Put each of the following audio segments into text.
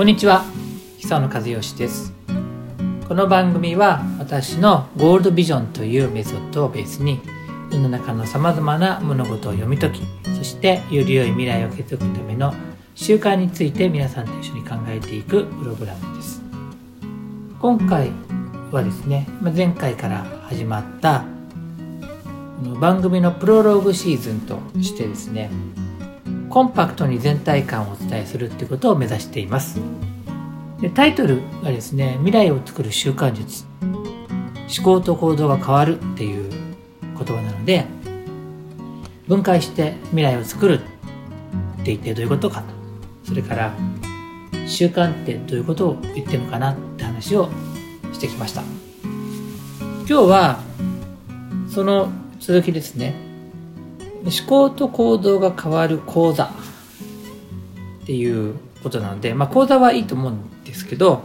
こんにちは。久野和義です。この番組は私のゴールドビジョンというメソッドをベースに世の中のさまざまな物事を読み解きそしてより良い未来を築くための習慣について皆さんと一緒に考えていくプログラムです。今回はですね前回から始まった番組のプロローグシーズンとしてですねコンパクトに全体感をお伝えするっていうことを目指しています。でタイトルがですね未来を作る習慣術。思考と行動が変わるっていう言葉なので分解して未来を作るって一体どういうことかと。それから習慣ってどういうことを言ってるのかなって話をしてきました。今日はその続きですね。思考と行動が変わる講座っていうことなので、まあ、講座はいいと思うんですけど思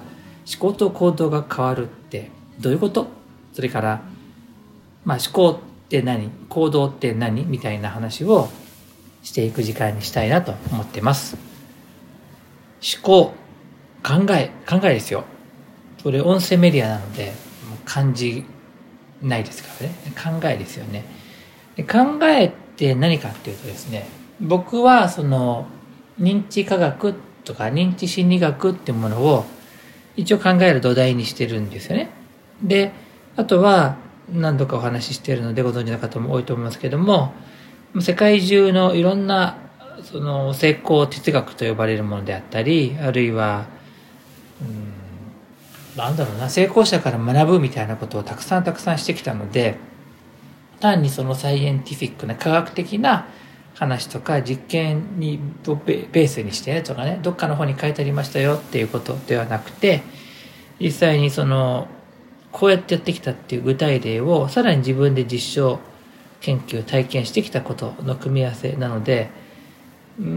考と行動が変わるってどういうこと？それから、まあ、思考って何？行動って何？みたいな話をしていく時間にしたいなと思ってます。思考考え考えですよ。これ音声メディアなので漢字ないですからね。考えですよね。考えって何かっていうとですね僕はその認知科学とか認知心理学っていうものを一応考える土台にしてるんですよね。であとは何度かお話ししているのでご存知の方も多いと思いますけども世界中のいろんなその成功哲学と呼ばれるものであったりあるいはうんなんだろうな成功者から学ぶみたいなことをたくさんたくさんしてきたので単にそのサイエンティフィックな科学的な話とか実験にベースにしてとかねどっかの方に書いてありましたよっていうことではなくて実際にそのこうやってやってきたっていう具体例をさらに自分で実証研究体験してきたことの組み合わせなので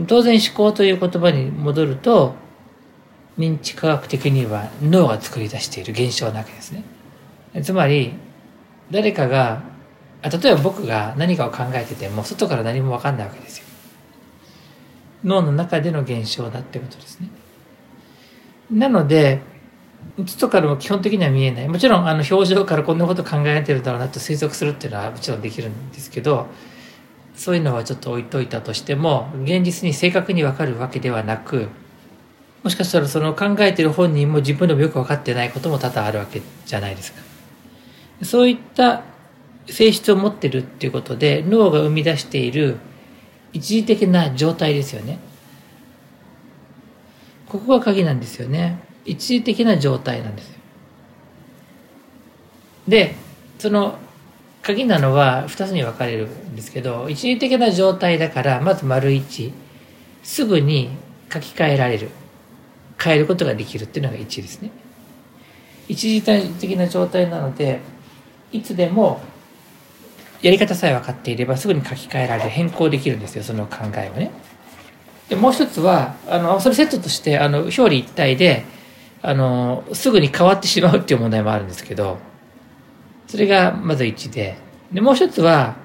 当然思考という言葉に戻ると認知科学的には脳が作り出している現象なわけですね。つまり誰かが例えば僕が何かを考えてても外から何も分かんないわけですよ。脳の中での現象だってことですね。なので外からも基本的には見えない。もちろんあの表情からこんなこと考えてるだろうなと推測するっていうのはもちろんできるんですけどそういうのはちょっと置いといたとしても現実に正確に分かるわけではなくもしかしたらその考えてる本人も自分でもよく分かってないことも多々あるわけじゃないですか。そういった性質を持ってるっていうことで脳が生み出している一時的な状態ですよね。ここが鍵なんですよね。一時的な状態なんですよ。でその鍵なのは2つに分かれるんですけど一時的な状態だからまず丸1すぐに書き換えられる。変えることができるっていうのが1ですね。一時的な状態なのでいつでもやり方さえ分かっていればすぐに書き換えられる変更できるんですよその考えをね。でもう一つはあのそれセットとしてあの表裏一体であのすぐに変わってしまうっていう問題もあるんですけどそれがまず1ででもう一つは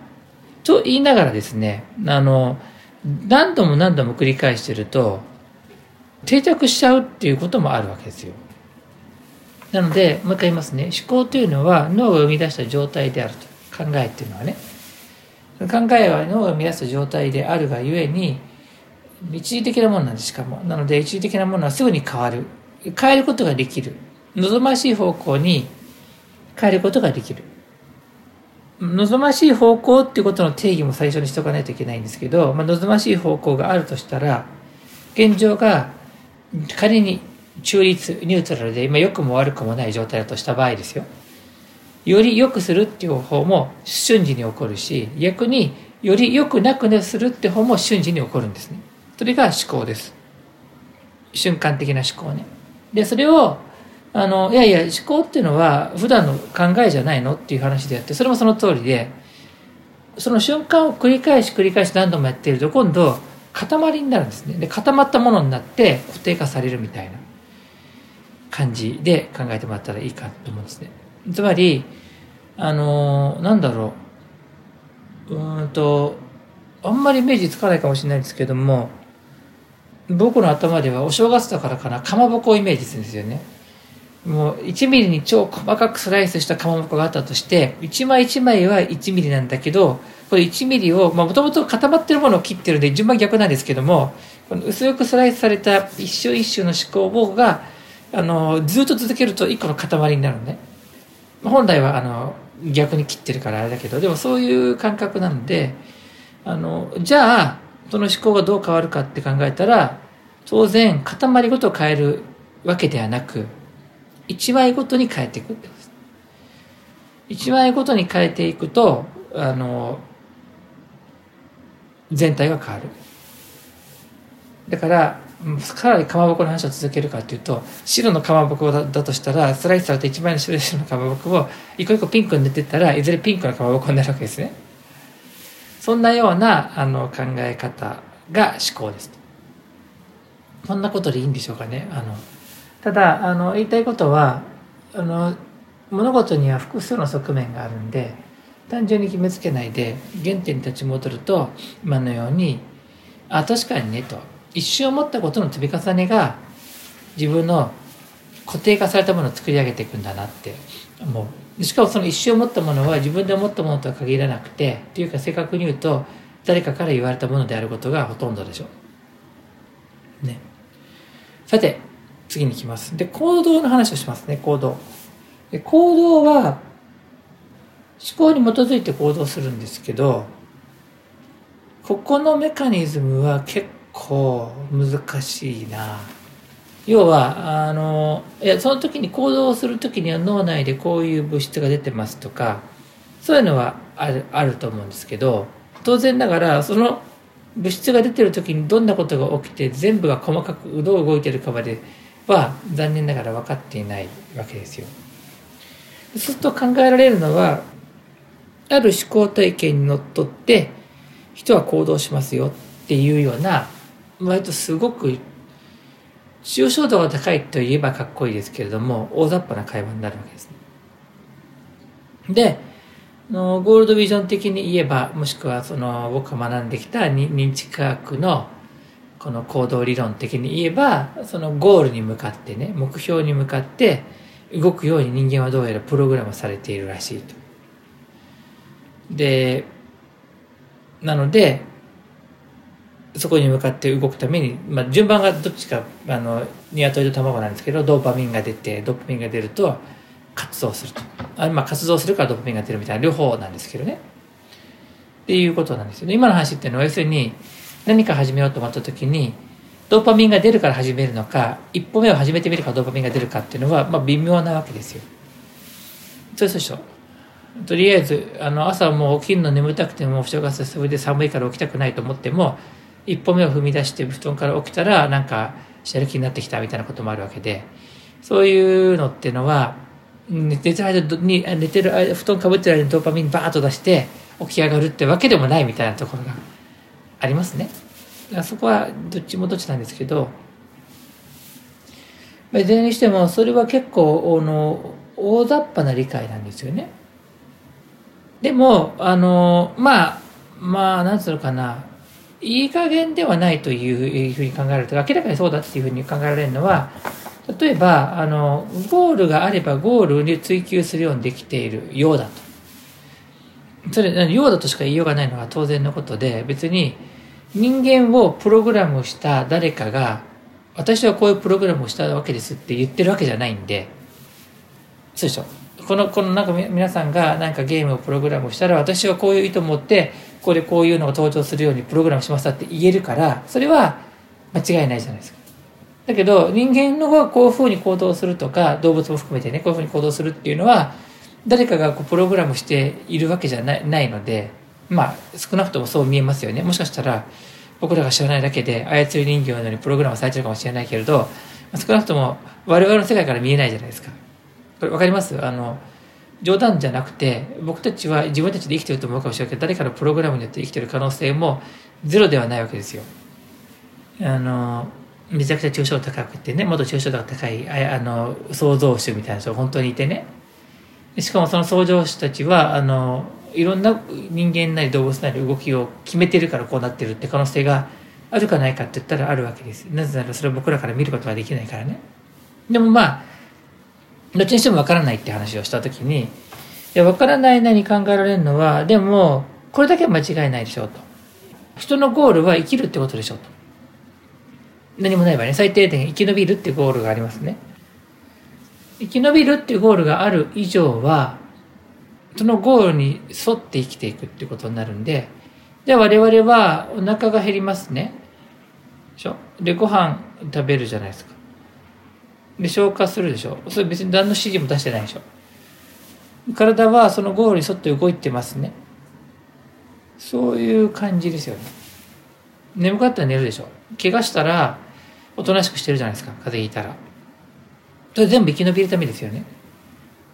と言いながらですねあの何度も何度も繰り返してると定着しちゃうっていうこともあるわけですよ。なのでもう一回言いますね思考というのは脳が生み出した状態であると。考えっていうのはね。考えは脳が生み出す状態であるがゆえに一時的なものなんでしかも。なので一時的なものはすぐに変わる。変えることができる。望ましい方向に変えることができる。望ましい方向っていうことの定義も最初にしておかないといけないんですけど、まあ、望ましい方向があるとしたら現状が仮に中立ニュートラルで今良くも悪くもない状態だとした場合ですよ。より良くするっていう方も瞬時に起こるし逆により良くなくするって方も瞬時に起こるんですね。それが思考です。瞬間的な思考ね。でそれをあのいやいや思考っていうのは普段の考えじゃないのっていう話であってそれもその通りでその瞬間を繰り返し繰り返し何度もやっていると今度塊になるんですね。で固まったものになって固定化されるみたいな感じで考えてもらったらいいかと思うんですね。つまりあのなんだろう。うんとあんまりイメージつかないかもしれないですけども僕の頭ではお正月だからかな。かまぼこをイメージするんですよね。もう1ミリに超細かくスライスしたかまぼこがあったとして1枚1枚は1ミリなんだけどこれ1ミリをもともと固まってるものを切ってるんで順番逆なんですけどもこの薄くスライスされた一周一周の思考があのずっと続けると1個の塊になるのね。本来はあの逆に切ってるからあれだけどでもそういう感覚なのであのじゃあその思考がどう変わるかって考えたら当然塊ごと変えるわけではなく1枚ごとに変えていくってことです。1枚ごとに変えていくとあの全体が変わる。だからかなりかまぼこの話を続けるかというと白のかまぼこだだとしたらスライスされた1枚の白のかまぼこを一個一個ピンクに塗っていったらいずれピンクのかまぼこになるわけですね。そんなようなあの考え方が思考ですこんなことでいいんでしょうかね。あのただあの言いたいことはあの物事には複数の側面があるんで単純に決めつけないで原点に立ち戻ると今のようにあ確かにねと。一瞬思ったことの積み重ねが自分の固定化されたものを作り上げていくんだなって思うしかもその一瞬思ったものは自分で思ったものとは限らなくてというか正確に言うと誰かから言われたものであることがほとんどでしょう。ね。さて次に行きます。で行動の話をしますね行動。で行動は思考に基づいて行動するんですけどここのメカニズムは結構難しいな要はあのいやその時に行動する時には脳内でこういう物質が出てますとかそういうのはあるあると思うんですけど当然ながらその物質が出てる時にどんなことが起きて全部が細かくどう動いてるかまでは残念ながら分かっていないわけですよ。そうすると考えられるのはある思考体験にのっとって人は行動しますよっていうような割とすごく抽象度が高いといえばかっこいいですけれども大雑把な会話になるわけです、ね。でのゴールドビジョン的に言えばもしくはその僕が学んできた認知科学のこの行動理論的に言えばそのゴールに向かってね目標に向かって動くように人間はどうやらプログラムされているらしいと。でなのでそこに向かって動くために、まあ、順番がどっちかあの鶏と卵なんですけどドーパミンが出てドーパミンが出ると活動すると。あ、まあ、活動するからドーパミンが出るみたいな両方なんですけどね。っていうことなんですよね。今の話っていうのは要するに何か始めようと思った時にドーパミンが出るから始めるのか一歩目を始めてみるかドーパミンが出るかっていうのは、まあ、微妙なわけですよ。そうでしょとりあえずあの朝もう起きるの眠たくても不正月それで寒いから起きたくないと思っても一歩目を踏み出して布団から起きたらなんかしゃる気になってきたみたいなこともあるわけでそういうのっていうのは寝てる間に寝てる間布団かぶってる間にドーパミンバーッと出して起き上がるってわけでもないみたいなところがありますね。あそこはどっちもどっちなんですけどいずれにしてもそれは結構あの大雑把な理解なんですよね。でもあのまあまあなんつうのかないい加減ではないというふうに考えると明らかにそうだっていうふうに考えられるのは例えばあのゴールがあればゴールに追求するようにできているようだと。それようだとしか言いようがないのは当然のことで別に人間をプログラムした誰かが私はこういうプログラムをしたわけですって言ってるわけじゃないんで。そうでしょ？このこのなんか皆さんがなんかゲームをプログラムしたら私はこういう意図を持ってここでこういうのが登場するようにプログラムしましたって言えるからそれは間違いないじゃないですか。だけど人間の方がこういうふうに行動するとか動物も含めてねこういうふうに行動するっていうのは誰かがこうプログラムしているわけじゃないないのでまあ少なくともそう見えますよね。もしかしたら僕らが知らないだけで操り人形のようにプログラムされてるかもしれないけれど少なくとも我々の世界から見えないじゃないですか。これ分かります？あの冗談じゃなくて僕たちは自分たちで生きてると思うかもしれないけど誰かのプログラムによって生きてる可能性もゼロではないわけですよ。あのめちゃくちゃ抽象度高くてねもっと抽象度が高いあの創造主みたいな人が本当にいてねしかもその創造主たちはあのいろんな人間なり動物なり動きを決めてるからこうなってるって可能性があるかないかって言ったらあるわけです。なぜならそれを僕らから見ることができないからね。でもまあ、どっちにしてもわからないって話をしたときに、いや、わからないなに考えられるのは、でも、これだけは間違いないでしょうと。人のゴールは生きるってことでしょうと。何もない場合ね、最低限生き延びるっていうゴールがありますね。生き延びるっていうゴールがある以上は、そのゴールに沿って生きていくっていうことになるんで、じゃあ我々はお腹が減りますね。でしょ？で、ご飯食べるじゃないですか。で、消化するでしょそれ別に何の指示も出してないでしょ体はそのゴールに沿って動いてますね。そういう感じですよね。眠かったら寝るでしょ怪我したら、おとなしくしてるじゃないですか。風邪ひいたら。それ全部生き延びるためですよね。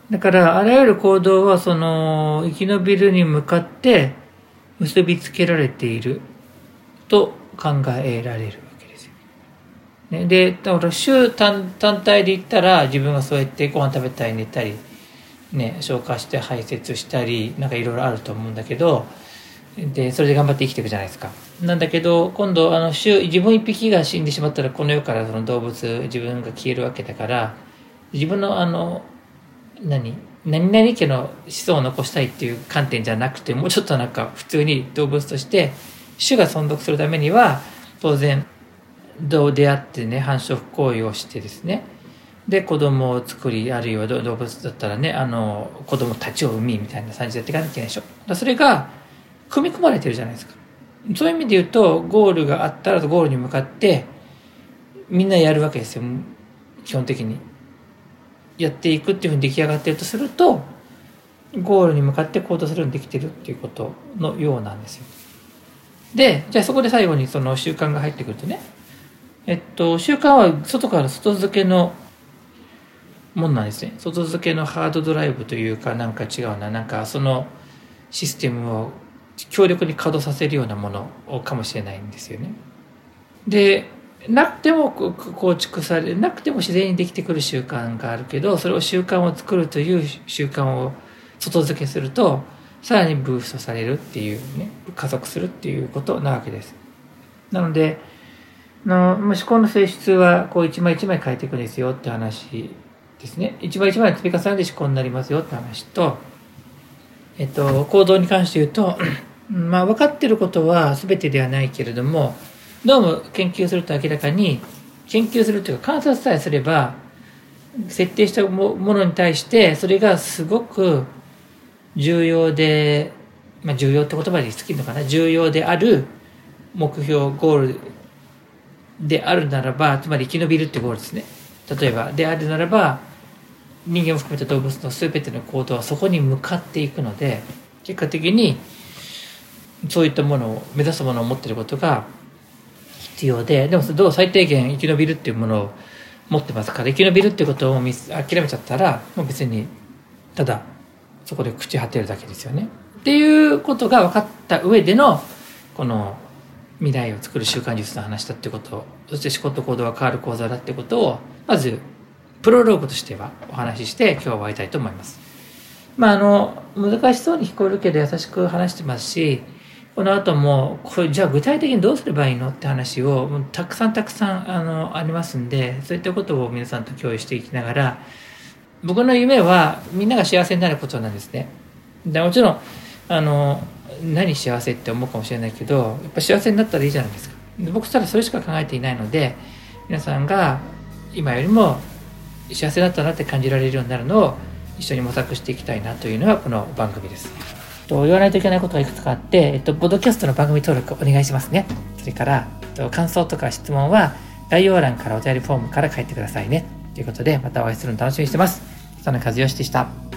だから、あらゆる行動は、その、生き延びるに向かって結びつけられていると考えられる。ね、で、だから週単単体で言ったら、自分がそうやってご飯食べたり寝たり、ね、消化して排泄したり、なんかいろいろあると思うんだけど、で、それで頑張って生きていくじゃないですか。なんだけど、今度、あの、週自分一匹が死んでしまったら、この世からその動物、自分が消えるわけだから、自分のあの、何何々家の子孫を残したいっていう観点じゃなくて、もうちょっとなんか普通に動物として、種が存続するためには、当然、どう出会ってね、繁殖行為をしてですね、で、子供を作り、あるいは動物だったらね、あの、子供たちを産み、みたいな感じでやっていかなきゃいけないでしょ。だそれが、組み込まれてるじゃないですか。そういう意味で言うと、ゴールがあったらゴールに向かって、みんなやるわけですよ。基本的に。やっていくっていうふうに出来上がってるとすると、ゴールに向かって行動するようにできてるっていうことのようなんですよ。で、じゃあそこで最後にその習慣が入ってくるとね、えっと、習慣は外から外付けのもんなんですね。外付けのハードドライブというかなんか違うな。なんかそのシステムを強力に稼働させるようなものかもしれないんですよね。で、なくても構築され、なくても自然にできてくる習慣があるけど、それを習慣を作るという習慣を外付けすると、さらにブーストされるっていうね、加速するっていうことなわけです。なので、の思考の性質はこう一枚一枚変えていくんですよって話ですね。一枚一枚積み重ねて思考になりますよって話と、えっと、行動に関して言うと、まあ分かってることは全てではないけれども、どうも研究すると明らかに、研究するというか観察さえすれば、設定したものに対して、それがすごく重要で、まあ重要って言葉で好きのかな、重要である目標、ゴールであるならば、つまり生き延びるってゴールですね。例えば、であるならば、人間を含めた動物の全ての行動はそこに向かっていくので、結果的にそういったものを、目指すものを持っていることが必要で、でもどう最低限生き延びるっていうものを持ってますか？ら、生き延びるっていうことを諦めちゃったら、もう別に、ただ、そこで朽ち果てるだけですよね。っていうことが分かった上での、この未来を作る習慣術の話だってこと、そして思考と行動が変わる講座だってことを、まず、プロローグとしてはお話しして今日は終わりたいと思います。まあ、あの、難しそうに聞こえるけど優しく話してますし、この後も、これ、じゃあ具体的にどうすればいいのって話を、たくさんたくさん、あの、ありますんで、そういったことを皆さんと共有していきながら、僕の夢は、みんなが幸せになることなんですね。でもちろん、あの、何幸せって思うかもしれないけど、やっぱ幸せになったらいいじゃないですか。で僕たらそれしか考えていないので、皆さんが今よりも幸せだったなって感じられるようになるのを一緒に模索していきたいなというのがこの番組です。と、言わないといけないことがいくつかあって、えっと、ボドキャストの番組登録お願いしますね。それから、えっと、感想とか質問は概要欄からお便りフォームから書いてくださいね。ということで、またお会いするの楽しみにしてます。佐野和義でした。